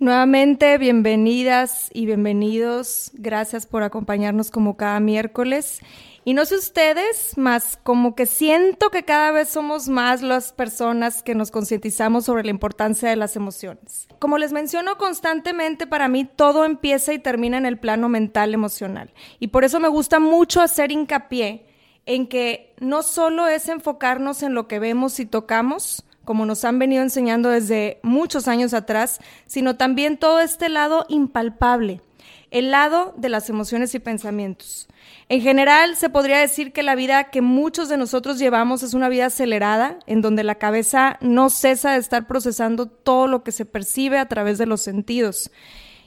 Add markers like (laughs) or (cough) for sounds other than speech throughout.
Nuevamente, bienvenidas y bienvenidos. Gracias por acompañarnos como cada miércoles. Y no sé ustedes, más como que siento que cada vez somos más las personas que nos concientizamos sobre la importancia de las emociones. Como les menciono constantemente, para mí todo empieza y termina en el plano mental emocional. Y por eso me gusta mucho hacer hincapié en que no solo es enfocarnos en lo que vemos y tocamos, como nos han venido enseñando desde muchos años atrás, sino también todo este lado impalpable, el lado de las emociones y pensamientos. En general, se podría decir que la vida que muchos de nosotros llevamos es una vida acelerada, en donde la cabeza no cesa de estar procesando todo lo que se percibe a través de los sentidos.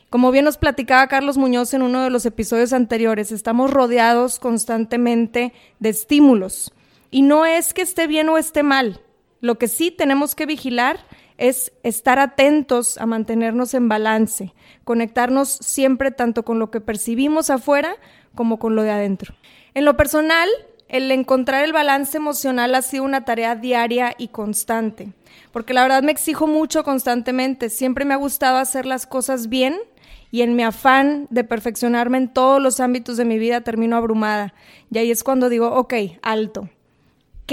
Como bien nos platicaba Carlos Muñoz en uno de los episodios anteriores, estamos rodeados constantemente de estímulos. Y no es que esté bien o esté mal. Lo que sí tenemos que vigilar es estar atentos a mantenernos en balance, conectarnos siempre tanto con lo que percibimos afuera como con lo de adentro. En lo personal, el encontrar el balance emocional ha sido una tarea diaria y constante, porque la verdad me exijo mucho constantemente, siempre me ha gustado hacer las cosas bien y en mi afán de perfeccionarme en todos los ámbitos de mi vida termino abrumada. Y ahí es cuando digo, ok, alto.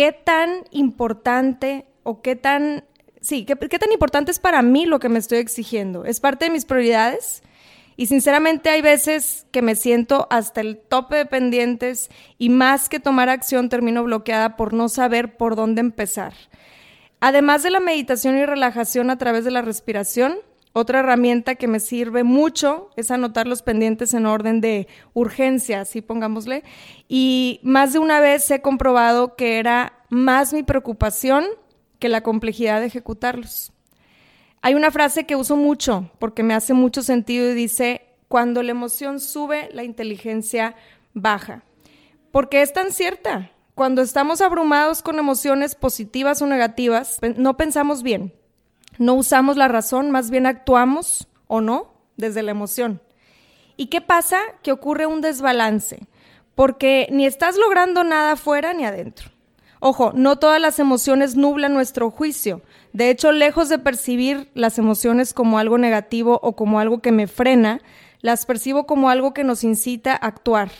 ¿Qué tan importante o qué tan, sí, qué, tan importante es para mí lo que me estoy exigiendo? ¿Es parte de mis prioridades? Y sinceramente hay veces que me siento hasta el tope de pendientes y más que tomar acción termino bloqueada por no saber por dónde empezar. Además de la meditación y relajación a través de la respiración, otra herramienta que me sirve mucho es anotar los pendientes en orden de urgencia, así pongámosle. Y más de una vez he comprobado que era más mi preocupación que la complejidad de ejecutarlos. Hay una frase que uso mucho porque me hace mucho sentido y dice, cuando la emoción sube, la inteligencia baja. Porque es tan cierta. Cuando estamos abrumados con emociones positivas o negativas, no pensamos bien, no usamos la razón, más bien actuamos o no desde la emoción. ¿Y qué pasa? Que ocurre un desbalance, porque ni estás logrando nada afuera ni adentro. Ojo, no todas las emociones nublan nuestro juicio. De hecho, lejos de percibir las emociones como algo negativo o como algo que me frena, las percibo como algo que nos incita a actuar.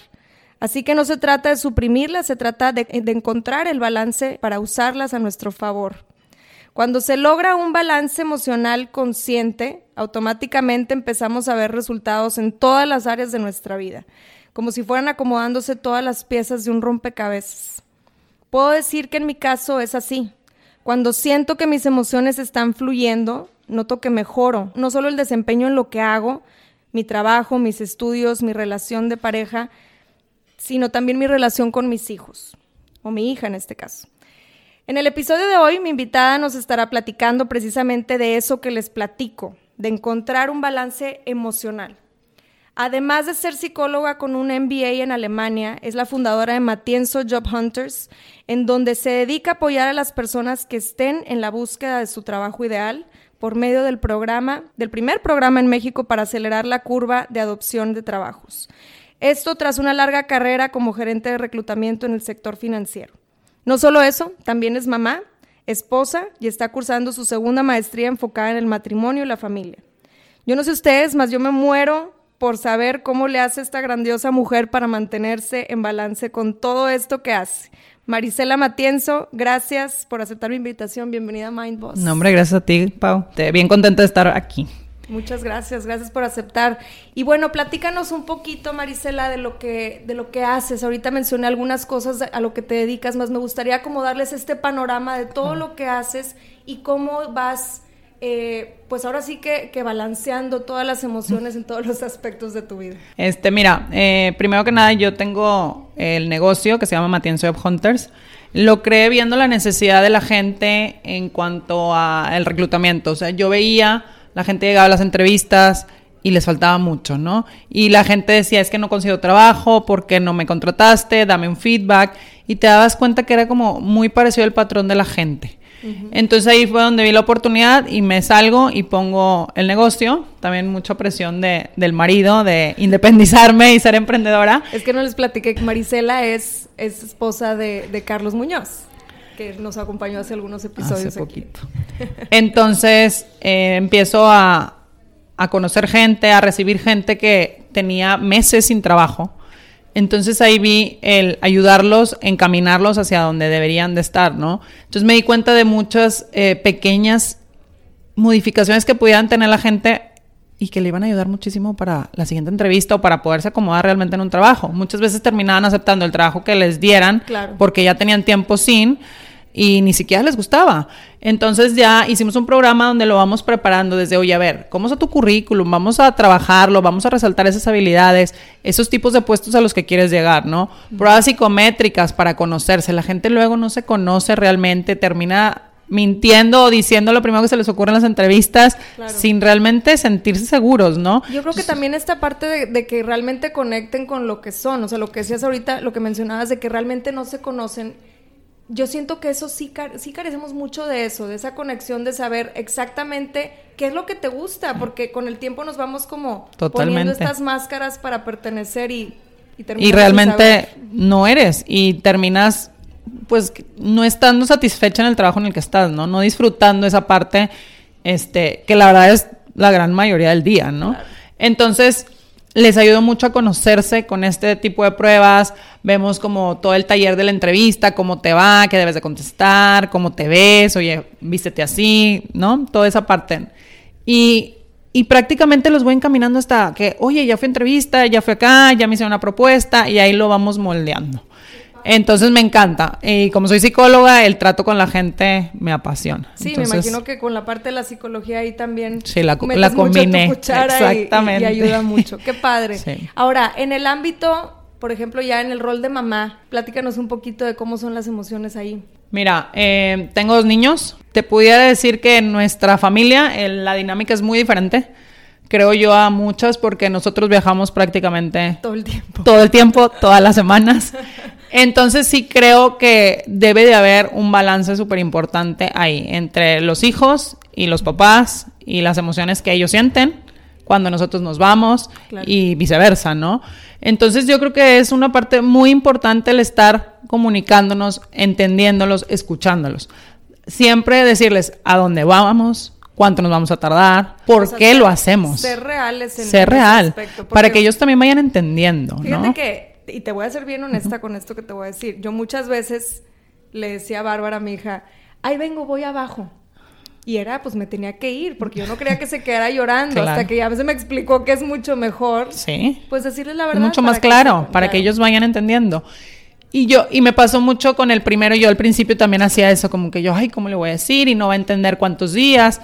Así que no se trata de suprimirlas, se trata de, de encontrar el balance para usarlas a nuestro favor. Cuando se logra un balance emocional consciente, automáticamente empezamos a ver resultados en todas las áreas de nuestra vida, como si fueran acomodándose todas las piezas de un rompecabezas. Puedo decir que en mi caso es así. Cuando siento que mis emociones están fluyendo, noto que mejoro, no solo el desempeño en lo que hago, mi trabajo, mis estudios, mi relación de pareja, sino también mi relación con mis hijos, o mi hija en este caso. En el episodio de hoy, mi invitada nos estará platicando precisamente de eso que les platico, de encontrar un balance emocional. Además de ser psicóloga con un MBA en Alemania, es la fundadora de Matienzo Job Hunters, en donde se dedica a apoyar a las personas que estén en la búsqueda de su trabajo ideal por medio del programa, del primer programa en México para acelerar la curva de adopción de trabajos. Esto tras una larga carrera como gerente de reclutamiento en el sector financiero. No solo eso, también es mamá, esposa y está cursando su segunda maestría enfocada en el matrimonio y la familia. Yo no sé ustedes, mas yo me muero por saber cómo le hace esta grandiosa mujer para mantenerse en balance con todo esto que hace. Marisela Matienzo, gracias por aceptar mi invitación. Bienvenida a Mind Boss. No, hombre, gracias a ti, Pau. Bien contenta de estar aquí. Muchas gracias, gracias por aceptar. Y bueno, platícanos un poquito, Marisela, de lo que, de lo que haces. Ahorita mencioné algunas cosas a lo que te dedicas, más me gustaría como darles este panorama de todo lo que haces y cómo vas eh, pues ahora sí que, que, balanceando todas las emociones en todos los aspectos de tu vida? Este, mira, eh, primero que nada yo tengo el negocio que se llama Matienzo Web Hunters. Lo creé viendo la necesidad de la gente en cuanto al reclutamiento. O sea, yo veía, la gente llegaba a las entrevistas y les faltaba mucho, ¿no? Y la gente decía, es que no consigo trabajo, porque no me contrataste? Dame un feedback. Y te dabas cuenta que era como muy parecido al patrón de la gente. Entonces ahí fue donde vi la oportunidad y me salgo y pongo el negocio. También mucha presión de, del marido de independizarme y ser emprendedora. Es que no les platiqué que Marisela es, es esposa de, Carlos Muñoz que nos acompañó hace algunos episodios. Hace poquito. (laughs) Entonces eh, empiezo a, a conocer gente, a recibir gente que tenía meses sin trabajo entonces ahí vi el ayudarlos, encaminarlos hacia donde deberían de estar, ¿no? Entonces me di cuenta de muchas eh, pequeñas modificaciones que pudieran tener la gente y que le iban a ayudar muchísimo para la siguiente entrevista o para poderse acomodar realmente en un trabajo. Muchas veces terminaban aceptando el trabajo que les dieran porque ya tenían tiempo sin y ni siquiera les gustaba. Entonces ya hicimos un programa donde lo vamos preparando desde, oye, a ver, ¿cómo está tu currículum? Vamos a trabajarlo, vamos a resaltar esas habilidades, esos tipos de puestos a los que quieres llegar, ¿no? Pruebas psicométricas para conocerse. La gente luego no se conoce realmente, termina mintiendo o diciendo lo primero que se les ocurre en las entrevistas sin realmente sentirse seguros, ¿no? Yo creo que también esta parte de, de, que realmente conecten con lo que son, o sea, lo que decías ahorita, lo que mencionabas de que realmente no se conocen yo siento que eso sí, sí carecemos mucho de eso, de esa conexión de saber exactamente qué es lo que te gusta, porque con el tiempo nos vamos como poniendo estas máscaras para pertenecer y, y, y realmente no eres y terminas pues no estando satisfecha en el trabajo en el que estás, ¿no? No disfrutando esa parte, este, que la verdad es la gran mayoría del día, ¿no? Entonces, les ayudó mucho a conocerse con este tipo de pruebas. Vemos como todo el taller de la entrevista, cómo te va, qué debes de contestar, cómo te ves, oye, vístete así, ¿no? Toda esa parte. Y, y prácticamente los voy encaminando hasta que, oye, ya fui a entrevista, ya fui acá, ya me hice una propuesta y ahí lo vamos moldeando. Entonces me encanta. Y como soy psicóloga, el trato con la gente me apasiona. Sí, me imagino que con la parte de la psicología ahí también. Sí, la, la combiné. Exactamente. Y, ayuda mucho. Qué padre. (laughs) Ahora, en el ámbito, por ejemplo, ya en el rol de mamá, platícanos un poquito de cómo son las emociones ahí. Mira, eh, tengo dos niños. Te pudiera decir que en nuestra familia la dinámica es muy diferente creo yo, a muchas porque nosotros viajamos prácticamente todo el tiempo. Todo el tiempo, todas las semanas. (laughs) Entonces sí creo que debe de haber un balance súper importante ahí entre los hijos y los papás y las emociones que ellos sienten cuando nosotros nos vamos y viceversa, ¿no? Entonces yo creo que es una parte muy importante el estar comunicándonos, entendiéndolos, escuchándolos. Siempre decirles a dónde vamos, cuánto nos vamos a tardar, por qué lo hacemos. Ser reales en Ser real, para que ellos también vayan entendiendo, Fíjate que y te voy a ser bien honesta con esto que te voy a decir. Yo muchas veces le decía a Bárbara, a mi hija, ahí vengo, voy abajo. Y era, pues me tenía que ir, porque yo no quería que se quedara llorando, hasta que ya a veces me explicó que es mucho mejor. Sí. Pues decirles la verdad. mucho más claro, para que ellos vayan entendiendo. Y yo, y me pasó mucho con el primero, yo al principio también hacía eso, como que yo, ay, ¿cómo le voy a decir? Y no va a entender cuántos días.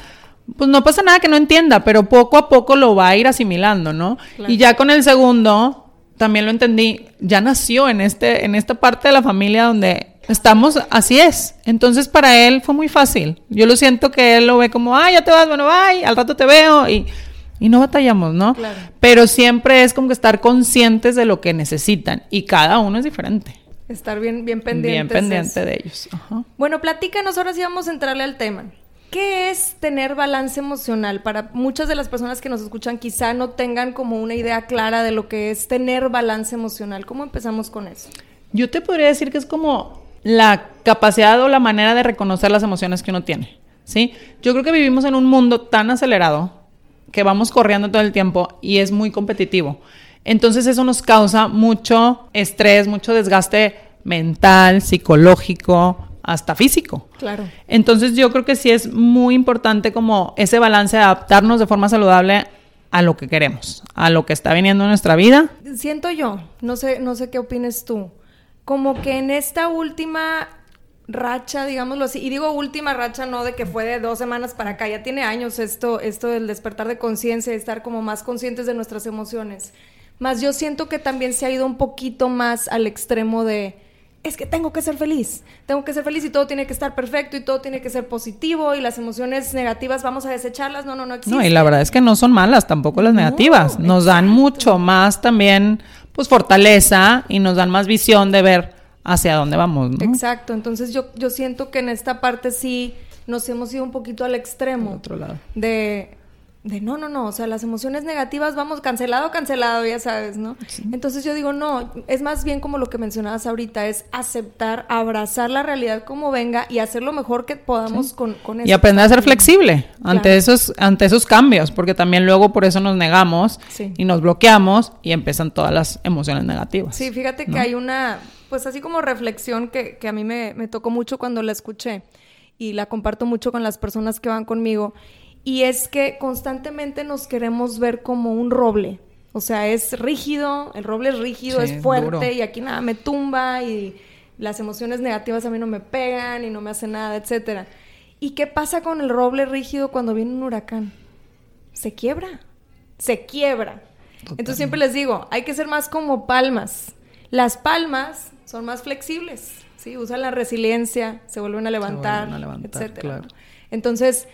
Pues no pasa nada que no entienda, pero poco a poco lo va a ir asimilando, ¿no? Y ya con el segundo, también lo entendí, ya nació en, este, en esta parte de la familia donde estamos, así es. Entonces para él fue muy fácil. Yo lo siento que él lo ve como, ay, ya te vas, bueno, bye, al rato te veo y, y no batallamos, ¿no? Claro. Pero siempre es como que estar conscientes de lo que necesitan y cada uno es diferente. Estar bien, bien pendiente. Bien pendiente de ellos. Bueno, platícanos, ahora sí vamos a entrarle al tema. ¿Qué es tener balance emocional? Para muchas de las personas que nos escuchan quizá no tengan como una idea clara de lo que es tener balance emocional. ¿Cómo empezamos con eso? Yo te podría decir que es como la capacidad o la manera de reconocer las emociones que uno tiene. ¿sí? Yo creo que vivimos en un mundo tan acelerado que vamos corriendo todo el tiempo y es muy competitivo. Entonces eso nos causa mucho estrés, mucho desgaste mental, psicológico, hasta físico. Claro. Entonces yo creo que sí es muy importante como ese balance de adaptarnos de forma saludable a lo que queremos, a lo que está viniendo en nuestra vida. Siento yo, no sé, no sé qué opines tú, como que en esta última racha, digámoslo así. Y digo última racha, no de que fue de dos semanas para acá, ya tiene años esto, esto del despertar de conciencia, de estar como más conscientes de nuestras emociones. Más yo siento que también se ha ido un poquito más al extremo de es que tengo que ser feliz, tengo que ser feliz y todo tiene que estar perfecto y todo tiene que ser positivo y las emociones negativas vamos a desecharlas, no, no, no existe. No, y la verdad es que no son malas tampoco las negativas, nos dan mucho más también pues fortaleza y nos dan más visión de ver hacia dónde vamos, ¿no? Exacto, entonces yo, yo siento que en esta parte sí nos hemos ido un poquito al extremo. otro lado. De, de no, no, no, o sea, las emociones negativas, vamos, cancelado, cancelado, ya sabes, ¿no? Entonces yo digo, no, es más bien como lo que mencionabas ahorita, es aceptar, abrazar la realidad como venga y hacer lo mejor que podamos con, con eso. Y aprender a ser flexible ante, esos, ante esos cambios, porque también luego por eso nos negamos y nos bloqueamos y empiezan todas las emociones negativas. Sí, fíjate que hay una, pues así como reflexión que, que a mí me, me tocó mucho cuando la escuché y la comparto mucho con las personas que van conmigo y es que constantemente nos queremos ver como un roble. O sea, es rígido, el roble es rígido, es fuerte y aquí nada me tumba y las emociones negativas a mí no me pegan y no me hacen nada, etcétera. ¿Y qué pasa con el roble rígido cuando viene un huracán? Se quiebra, se quiebra. Entonces siempre les digo, hay que ser más como palmas. Las palmas son más flexibles, ¿sí? Usan la resiliencia, se vuelven a levantar, etcétera. Entonces,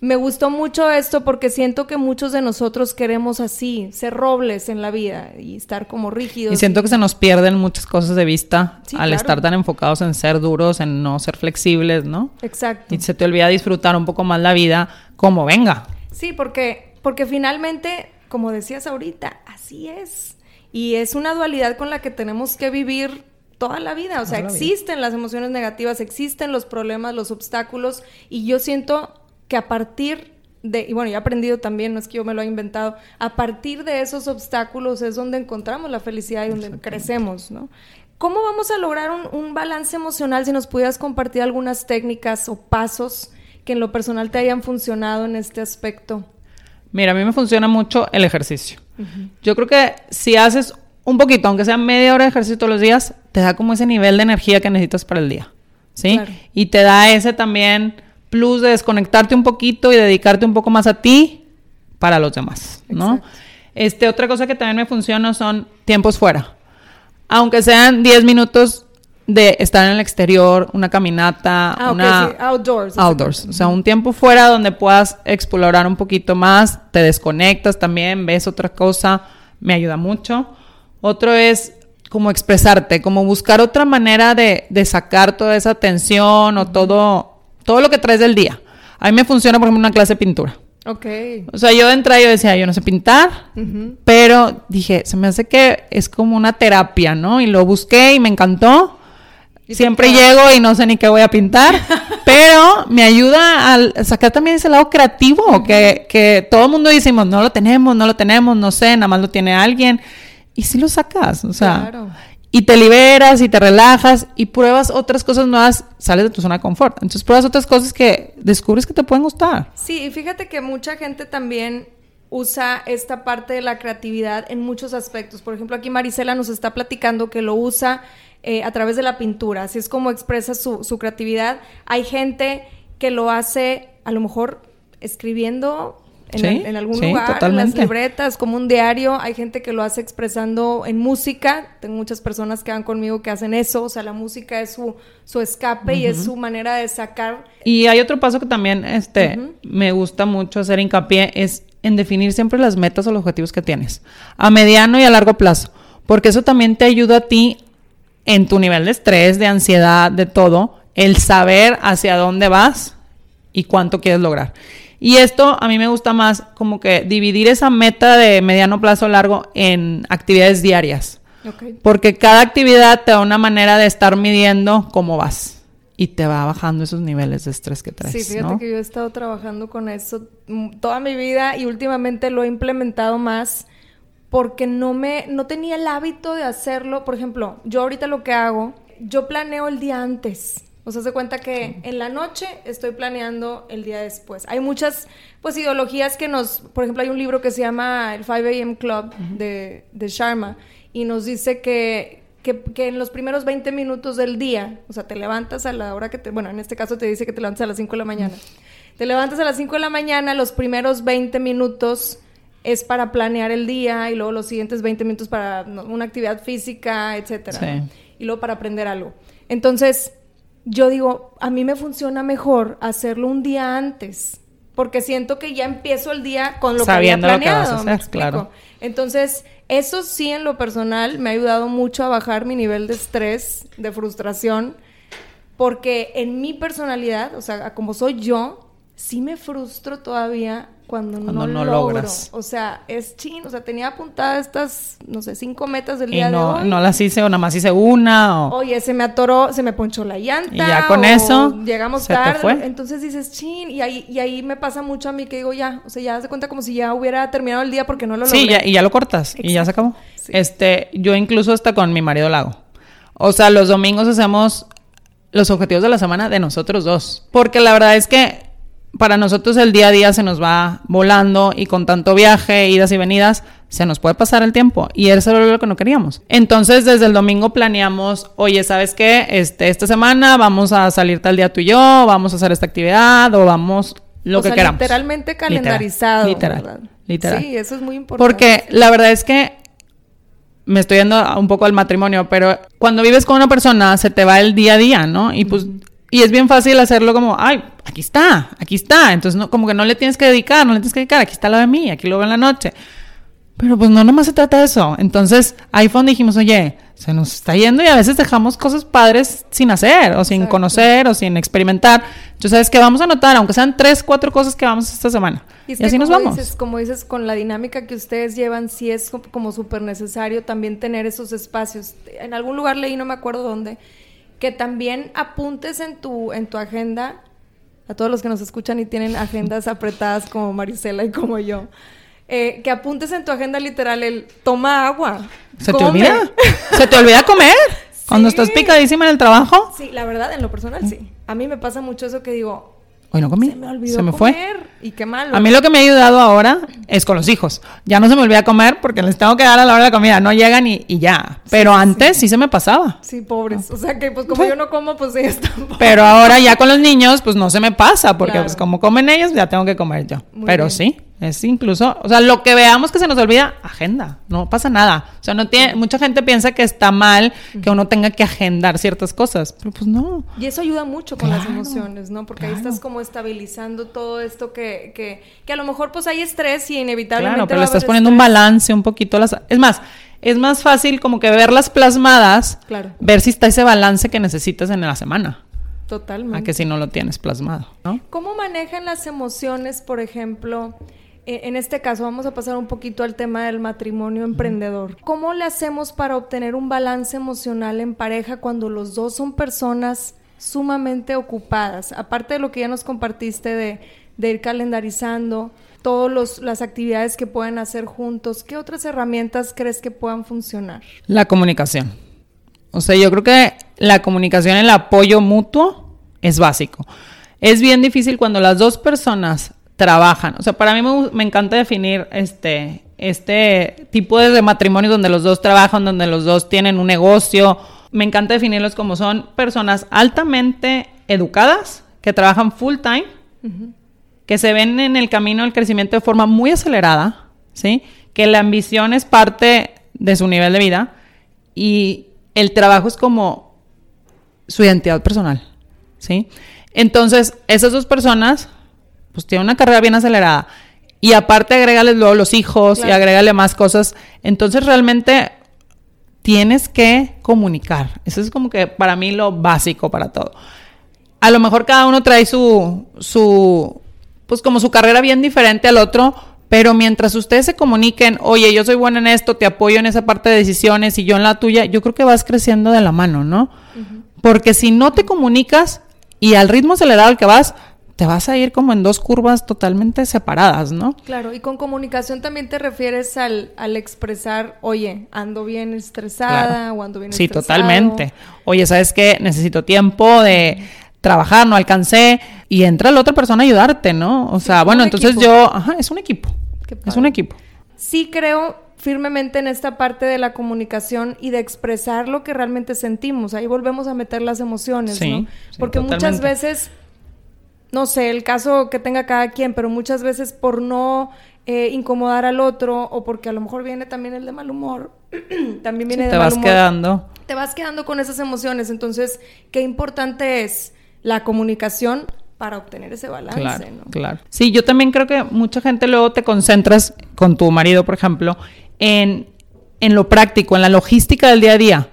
me gustó mucho esto porque siento que muchos de nosotros queremos así, ser robles en la vida y estar como rígidos. Y siento que se nos pierden muchas cosas de vista al estar tan enfocados en ser duros, en no ser flexibles, ¿no? Exacto. Y se te olvida disfrutar un poco más la vida como venga. Sí, porque, porque finalmente, como decías ahorita, así es. Y es una dualidad con la que tenemos que vivir toda la vida. O sea, existen las emociones negativas, existen los problemas, los obstáculos. Y yo siento que a partir de, y bueno, yo he aprendido también, no es que yo me lo haya inventado, a partir de esos obstáculos es donde encontramos la felicidad y donde crecemos, ¿no? ¿Cómo vamos a lograr un, un, balance emocional si nos pudieras compartir algunas técnicas o pasos que en lo personal te hayan funcionado en este aspecto? Mira, a mí me funciona mucho el ejercicio. Yo creo que si haces un poquito, aunque sea media hora de ejercicio todos los días, te da como ese nivel de energía que necesitas para el día, ¿sí? Y te da ese también plus de desconectarte un poquito y dedicarte un poco más a ti para los demás, ¿no? Este, otra cosa que también me funciona son tiempos fuera. Aunque sean 10 minutos de estar en el exterior, una caminata, ah, una outdoors. Outdoors, o sea, un tiempo fuera donde puedas explorar un poquito más, te desconectas también, ves otra cosa, me ayuda mucho. Otro es como expresarte, como buscar otra manera de, de sacar toda esa tensión o todo todo lo que traes del día. A mí me funciona, por ejemplo, una clase de pintura. Ok. O sea, yo de entrada yo decía, yo no sé pintar, pero dije, se me hace que es como una terapia, ¿no? Y lo busqué y me encantó. Siempre llego y no sé ni qué voy a pintar, (laughs) pero me ayuda a sacar también ese lado creativo, que, que todo el mundo decimos, no lo tenemos, no lo tenemos, no sé, nada más lo tiene alguien. Y si lo sacas, o sea, claro y te liberas y te relajas y pruebas otras cosas nuevas, sales de tu zona de confort. Entonces pruebas otras cosas que descubres que te pueden gustar. Sí, y fíjate que mucha gente también usa esta parte de la creatividad en muchos aspectos. Por ejemplo, aquí Marisela nos está platicando que lo usa eh, a través de la pintura, así es como expresa su, su creatividad. Hay gente que lo hace a lo mejor escribiendo en, algún lugar, en las libretas, como un diario. Hay gente que lo hace expresando en música. Tengo muchas personas que van conmigo que hacen eso. O sea, la música es su, su escape y es su manera de sacar. Y hay otro paso que también este, me gusta mucho hacer hincapié, es en definir siempre las metas o los objetivos que tienes, a mediano y a largo plazo. Porque eso también te ayuda a ti en tu nivel de estrés, de ansiedad, de todo, el saber hacia dónde vas y cuánto quieres lograr. Y esto a mí me gusta más como que dividir esa meta de mediano plazo largo en actividades diarias. Porque cada actividad te da una manera de estar midiendo cómo vas y te va bajando esos niveles de estrés que traes. Sí, fíjate que yo he estado trabajando con eso toda mi vida y últimamente lo he implementado más porque no me no tenía el hábito de hacerlo. Por ejemplo, yo ahorita lo que hago, yo planeo el día antes. O sea, se cuenta que en la noche estoy planeando el día después. Hay muchas, pues, ideologías que nos... Por ejemplo, hay un libro que se llama El 5 a.m. Club de, de Sharma y nos dice que que, que, en los primeros 20 minutos del día, o sea, te levantas a la hora que te, bueno, en este caso te dice que te levantas a las 5 de la mañana. Te levantas a las 5 de la mañana, los primeros 20 minutos es para planear el día y luego los siguientes 20 minutos para una actividad física, etcétera. Y luego para aprender algo. Entonces, yo digo, a mí me funciona mejor hacerlo un día antes, porque siento que ya empiezo el día con lo que había planeado. Lo claro. Entonces, eso sí en lo personal me ha ayudado mucho a bajar mi nivel de estrés, de frustración, porque en mi personalidad, o sea, como soy yo, sí me frustro todavía cuando, no, no logras. O sea, es chin, o sea, tenía apuntadas estas, no sé, cinco metas del día de hoy. No las hice o nada más hice una o... Oye, se me atoró, se me ponchó la llanta. Y ya con eso... Llegamos tarde. Entonces dices, chin, y ahí, y ahí me pasa mucho a mí que digo, ya, o sea, ya se cuenta como si ya hubiera terminado el día porque no lo logré. Sí, y ya lo cortas y ya se acabó. Este, yo incluso hasta con mi marido lo hago. O sea, los domingos hacemos los objetivos de la semana de nosotros dos. Porque la verdad es que para nosotros el día a día se nos va volando y con tanto viaje, idas y venidas, se nos puede pasar el tiempo y eso era lo que no queríamos. Entonces, desde el domingo planeamos, oye, ¿sabes qué? Este, esta semana vamos a salir tal día tú y yo, vamos a hacer esta actividad o vamos lo que queramos. Literalmente calendarizado. Literal, literal. Sí, eso es muy importante. Porque la verdad es que me estoy yendo un poco al matrimonio, pero cuando vives con una persona se te va el día a día, ¿no? Y pues y es bien fácil hacerlo como, ay, aquí está, aquí está. Entonces, no, como que no le tienes que dedicar, no le tienes que dedicar, aquí está lo de mí, aquí lo veo en la noche. Pero pues no, nomás se trata de eso. Entonces, donde dijimos, oye, se nos está yendo y a veces dejamos cosas padres sin hacer, o sin conocer, o sin experimentar. Entonces, ¿sabes que Vamos a notar, aunque sean tres, cuatro cosas que vamos esta semana. Y, así nos vamos. Dices, como dices, con la dinámica que ustedes llevan, sí es como súper necesario también tener esos espacios. En algún lugar leí, no me acuerdo dónde, que también apuntes en tu, en tu agenda, a todos los que nos escuchan y tienen agendas apretadas como Marisela y como yo, eh, que apuntes en tu agenda literal el toma agua. ¿Se te olvida? (laughs) ¿Se te olvida comer? (laughs) Cuando estás picadísima en el trabajo. Sí, la verdad, en lo personal sí. A mí me pasa mucho eso que digo, Hoy no comí. Se me olvidó se me comer. fue. Y qué malo. A mí lo que me ha ayudado ahora es con los hijos. Ya no se me olvida comer porque les tengo que dar a la hora de la comida. No llegan y, y ya. Pero antes sí. se me pasaba. Sí, pobres. O sea que pues como yo no como, pues ellos tampoco. Pero ahora ya con los niños, pues no se me pasa. Porque pues como comen ellos, ya tengo que comer yo. Pero sí. Es incluso, o sea, lo que veamos que se nos olvida, agenda, no pasa nada. O sea, no tiene, mucha gente piensa que está mal que uno tenga que agendar ciertas cosas, pero pues no. Y eso ayuda mucho con las emociones, ¿no? Porque ahí estás como estabilizando todo esto que, que, que, a lo mejor pues hay estrés y inevitablemente. Claro, pero le estás poniendo un balance un poquito las. Es más, es más fácil como que verlas plasmadas, claro. ver si está ese balance que necesitas en la semana. Totalmente. A que si no lo tienes plasmado, ¿no? ¿Cómo manejan las emociones, por ejemplo? Eh, en este caso vamos a pasar un poquito al tema del matrimonio emprendedor. ¿Cómo le hacemos para obtener un balance emocional en pareja cuando los dos son personas sumamente ocupadas? Aparte de lo que ya nos compartiste de, ir calendarizando todas las actividades que pueden hacer juntos, ¿qué otras herramientas crees que puedan funcionar? La comunicación. O sea, yo creo que la comunicación, el apoyo mutuo es básico. Es bien difícil cuando las dos personas trabajan. O sea, para mí me, encanta definir este, este tipo de matrimonio donde los dos trabajan, donde los dos tienen un negocio. Me encanta definirlos como son personas altamente educadas, que trabajan full time, que se ven en el camino del crecimiento de forma muy acelerada, ¿sí? Que la ambición es parte de su nivel de vida y el trabajo es como su identidad personal, ¿sí? Entonces, esas dos personas pues tiene una carrera bien acelerada. Y aparte agrégale luego los hijos y agrégale más cosas. Entonces realmente tienes que comunicar. Eso es como que para mí lo básico para todo. A lo mejor cada uno trae su, su, pues como su carrera bien diferente al otro, pero mientras ustedes se comuniquen, oye, yo soy buena en esto, te apoyo en esa parte de decisiones y yo en la tuya, yo creo que vas creciendo de la mano, ¿no? Porque si no te comunicas y al ritmo acelerado al que vas, te vas a ir como en dos curvas totalmente separadas, ¿no? Claro, y con comunicación también te refieres al, al expresar, oye, ando bien estresada o ando bien Sí, totalmente. Oye, ¿sabes qué? Necesito tiempo de trabajar, no alcancé, y entra la otra persona a ayudarte, ¿no? O sea, bueno, entonces yo, ajá, es un equipo. Es un equipo. Sí creo firmemente en esta parte de la comunicación y de expresar lo que realmente sentimos. Ahí volvemos a meter las emociones, ¿no? Porque muchas veces, no sé, el caso que tenga cada quien, pero muchas veces por no eh, incomodar al otro o porque a lo mejor viene también el de mal humor, (clears throat) también viene de te mal vas quedando. Te vas quedando con esas emociones. Entonces, qué importante es la comunicación para obtener ese balance, claro, Claro. Sí, yo también creo que mucha gente luego te concentras con tu marido, por ejemplo, en, en lo práctico, en la logística del día a día.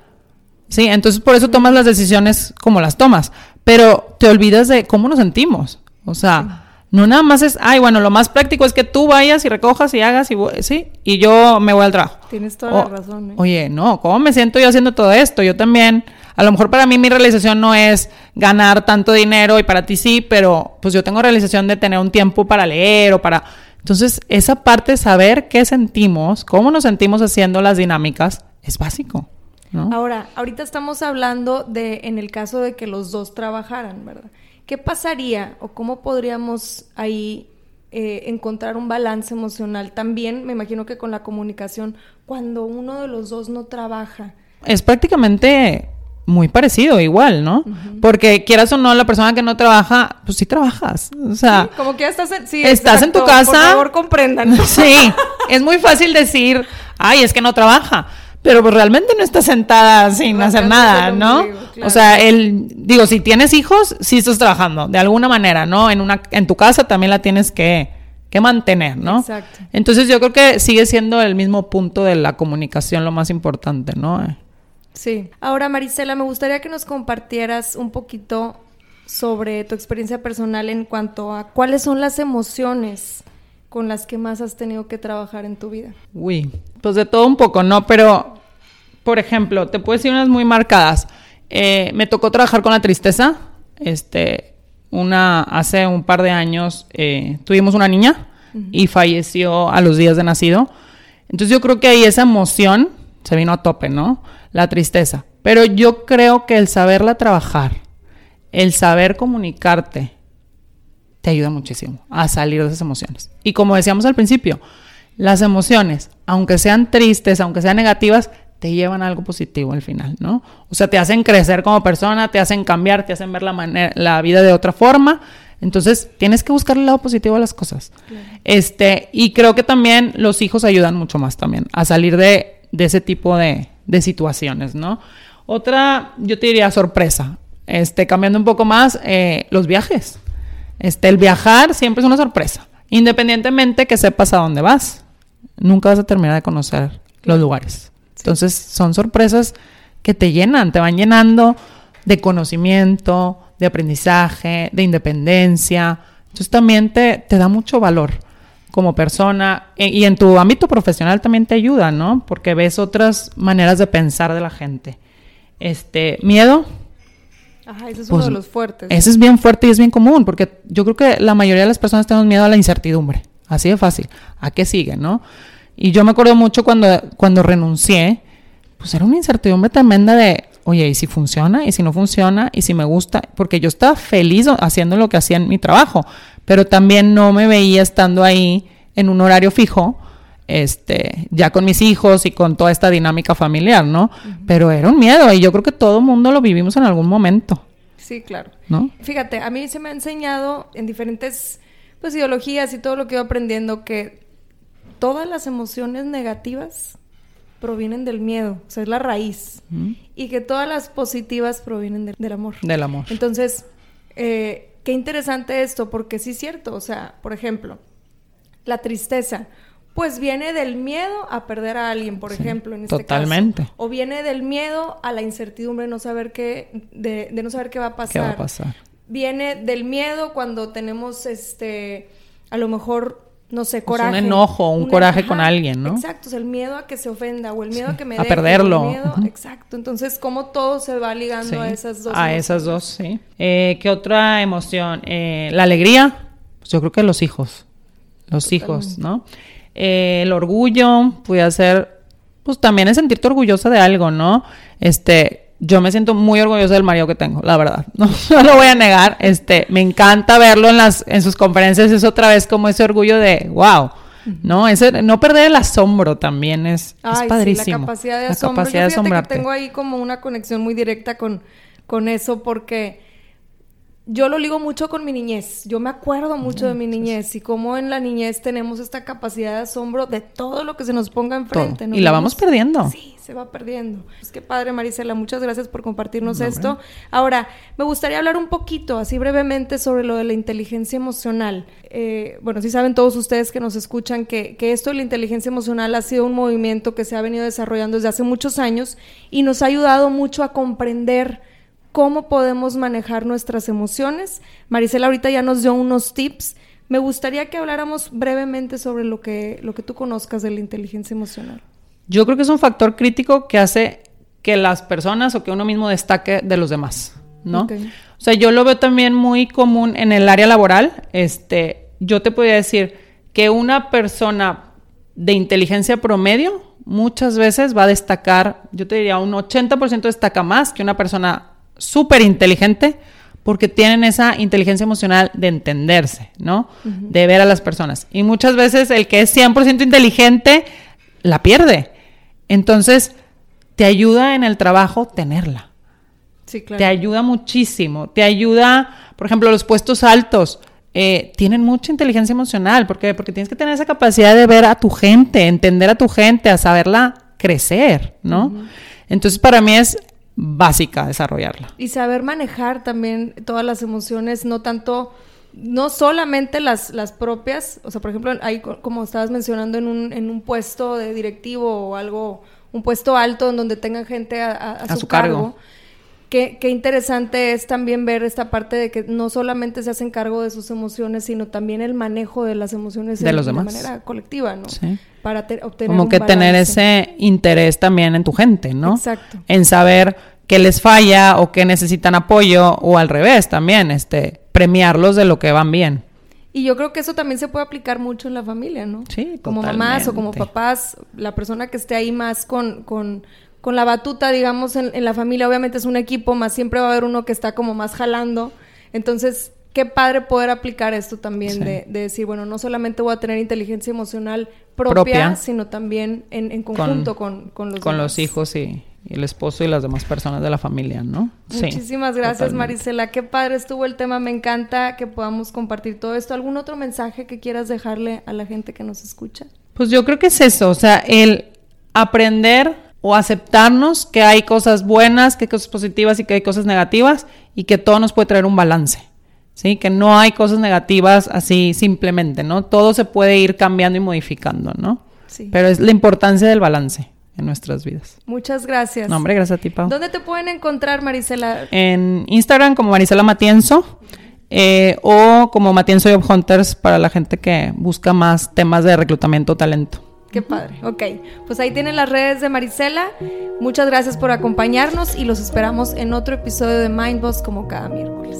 Sí, entonces por eso tomas las decisiones como las tomas, pero te olvidas de cómo nos sentimos. O sea, no nada más es, ay, bueno, lo más práctico es que tú vayas y recojas y hagas y sí, y yo me voy al trabajo. Tienes toda la razón. ¿eh? Oye, no, ¿cómo me siento yo haciendo todo esto? Yo también, a lo mejor para mí mi realización no es ganar tanto dinero y para ti sí, pero pues yo tengo realización de tener un tiempo para leer o para entonces, esa parte de saber qué sentimos, cómo nos sentimos haciendo las dinámicas, es básico. ¿No? Ahora, ahorita estamos hablando de en el caso de que los dos trabajaran, ¿verdad? ¿Qué pasaría o cómo podríamos ahí eh, encontrar un balance emocional? También me imagino que con la comunicación, cuando uno de los dos no trabaja. Es prácticamente muy parecido, igual, ¿no? Porque quieras o no, la persona que no trabaja, pues sí trabajas. O sea, como que ya estás en, sí, estás en tu casa. Por favor, comprendan. (laughs) Sí, es muy fácil decir, ay, es que no trabaja. Pero pues realmente no estás sentada sin hacer nada, ¿no? O sea, el, digo, si tienes hijos, sí estás trabajando, de alguna manera, ¿no? En una, en tu casa también la tienes que, que mantener, ¿no? Exacto. Entonces yo creo que sigue siendo el mismo punto de la comunicación lo más importante, ¿no? Sí. Ahora, Marisela, me gustaría que nos compartieras un poquito sobre tu experiencia personal en cuanto a cuáles son las emociones con las que más has tenido que trabajar en tu vida. Uy, pues de todo un poco, ¿no? Pero, por ejemplo, te puedo decir unas muy marcadas. Eh, me tocó trabajar con la tristeza. Este, una, hace un par de años eh, tuvimos una niña y falleció a los días de nacido. Entonces yo creo que ahí esa emoción se vino a tope, ¿no? La tristeza. Pero yo creo que el saberla trabajar, el saber comunicarte, te ayuda muchísimo a salir de esas emociones. Y como decíamos al principio, las emociones, aunque sean tristes, aunque sean negativas, te llevan a algo positivo al final, ¿no? O sea, te hacen crecer como persona, te hacen cambiar, te hacen ver la, manera, la vida de otra forma. Entonces, tienes que buscar el lado positivo a las cosas. Este, y creo que también los hijos ayudan mucho más también a salir de de ese tipo de, situaciones, ¿no? Otra, yo te diría sorpresa. Este, cambiando un poco más, eh, los viajes. Este, el viajar siempre es una sorpresa. Independientemente que sepas a dónde vas, nunca vas a terminar de conocer los lugares. Entonces, son sorpresas que te llenan, te van llenando de conocimiento, de aprendizaje, de independencia. Entonces, también te, te da mucho valor como persona e, y en tu ámbito profesional también te ayuda, ¿no? Porque ves otras maneras de pensar de la gente. Este, miedo. Ajá, ese es uno pues, de los fuertes. Ese es bien fuerte y es bien común, porque yo creo que la mayoría de las personas tenemos miedo a la incertidumbre. Así de fácil. ¿A qué sigue, no? Y yo me acuerdo mucho cuando, cuando renuncié, pues era una incertidumbre tremenda de, oye, ¿y si funciona? ¿Y si no funciona? ¿Y si me gusta? Porque yo estaba feliz haciendo lo que hacía en mi trabajo, pero también no me veía estando ahí en un horario fijo, este, ya con mis hijos y con toda esta dinámica familiar, ¿no? Pero era un miedo y yo creo que todo mundo lo vivimos en algún momento. Sí, claro. ¿No? Fíjate, a mí se me ha enseñado en diferentes pues ideologías y todo lo que he aprendiendo que todas las emociones negativas provienen del miedo, o sea, es la raíz. Y que todas las positivas provienen del amor. Del amor. Entonces, eh, qué interesante esto, porque sí es cierto, o sea, por ejemplo, la tristeza, pues viene del miedo a perder a alguien, por ejemplo, en este totalmente. O viene del miedo a la incertidumbre, no saber qué, de, no saber qué va a pasar. ¿Qué va a pasar? Viene del miedo cuando tenemos, este, a lo mejor no sé, pues coraje. un enojo, un, coraje con alguien, ¿no? Exacto, el miedo a que se ofenda o el miedo a que me a perderlo. Exacto, entonces cómo todo se va ligando a esas dos. A esas dos, sí. Eh, ¿Qué otra emoción? Eh, la alegría, pues yo creo que los hijos, los hijos, ¿no? Eh, el orgullo, puede ser, pues también es sentirte orgullosa de algo, ¿no? Este, yo me siento muy orgullosa del marido que tengo, la verdad. (laughs) No, lo voy a negar. Este, me encanta verlo en las, en sus conferencias. Es otra vez como ese orgullo de, wow. ¿no? Ese, no perder el asombro también es, padrísimo. Sí, la capacidad de La asombro. capacidad Yo de asombrarte. que tengo ahí como una conexión muy directa con, con eso porque yo lo ligo mucho con mi niñez. Yo me acuerdo mucho de mi niñez y cómo en la niñez tenemos esta capacidad de asombro de todo lo que se nos ponga enfrente. Y la vamos perdiendo. Sí, se va perdiendo. Pues qué padre, Marisela. Muchas gracias por compartirnos esto. Ahora, me gustaría hablar un poquito, así brevemente, sobre lo de la inteligencia emocional. Eh, bueno, sí saben todos ustedes que nos escuchan que, que esto de la inteligencia emocional ha sido un movimiento que se ha venido desarrollando desde hace muchos años y nos ha ayudado mucho a comprender cómo podemos manejar nuestras emociones. Marisela ahorita ya nos dio unos tips. Me gustaría que habláramos brevemente sobre lo que, lo que tú conozcas de la inteligencia emocional. Yo creo que es un factor crítico que hace que las personas o que uno mismo destaque de los demás, ¿no? O sea, yo lo veo también muy común en el área laboral. Este, yo te podría decir que una persona de inteligencia promedio muchas veces va a destacar, yo te diría un 80% destaca más que una persona súper inteligente porque tienen esa inteligencia emocional de entenderse, ¿no? De ver a las personas. Y muchas veces el que es 100% inteligente la pierde. Entonces, te ayuda en el trabajo tenerla. Sí, claro. Te ayuda muchísimo. Te ayuda, por ejemplo, los puestos altos. eh, tienen mucha inteligencia emocional. ¿Por qué? Porque tienes que tener esa capacidad de ver a tu gente, entender a tu gente, a saberla crecer, ¿no? Entonces, para mí es básica desarrollarla. Y saber manejar también todas las emociones, no tanto, no solamente las, las propias, o sea, por ejemplo, ahí co- como estabas mencionando en un, en un puesto de directivo o algo, un puesto alto en donde tengan gente a, a- a A su, su cargo. cargo. Qué, qué interesante es también ver esta parte de que no solamente se hacen cargo de sus emociones, sino también el manejo de las emociones De en- los de demás. manera colectiva, ¿no? Sí. Para te- obtener Como un que tener ese interés también en tu gente, ¿no? Exacto. En saber qué les falla o qué necesitan apoyo o al revés también, este, premiarlos de lo que van bien. Y yo creo que eso también se puede aplicar mucho en la familia, ¿no? Sí, Como mamás o como totalmente. papás, la persona que esté ahí más con, con, con la batuta, digamos, en, en la familia, obviamente es un equipo, más siempre va a haber uno que está como más jalando. Entonces, qué padre poder aplicar esto también, Sí. de, de decir, bueno, no solamente voy a tener inteligencia emocional propia, Propia. sino también en, en conjunto con, con los con demás. los hijos y, y el esposo y las demás personas de la familia, ¿no? Sí, Muchísimas gracias, totalmente. Marisela. Qué padre estuvo el tema. Me encanta que podamos compartir todo esto. ¿Algún otro mensaje que quieras dejarle a la gente que nos escucha? Pues yo creo que es eso, o sea, el aprender o aceptarnos que hay cosas buenas, que hay cosas positivas y que hay cosas negativas y que todo nos puede traer un balance. ¿Sí? Que no hay cosas negativas así simplemente, ¿no? Todo se puede ir cambiando y modificando, ¿no? Sí. Pero es la importancia del balance en nuestras vidas. Muchas gracias. No, hombre, gracias a ti, Pau. ¿Dónde te pueden encontrar, Marisela? En Instagram como Marisela Matienzo eh, o como Matienzo Job Hunters para la gente que busca más temas de reclutamiento o talento. Qué padre. Ok, pues ahí tienen las redes de Marisela. Muchas gracias por acompañarnos y los esperamos en otro episodio de Mindboss como cada miércoles.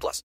plus.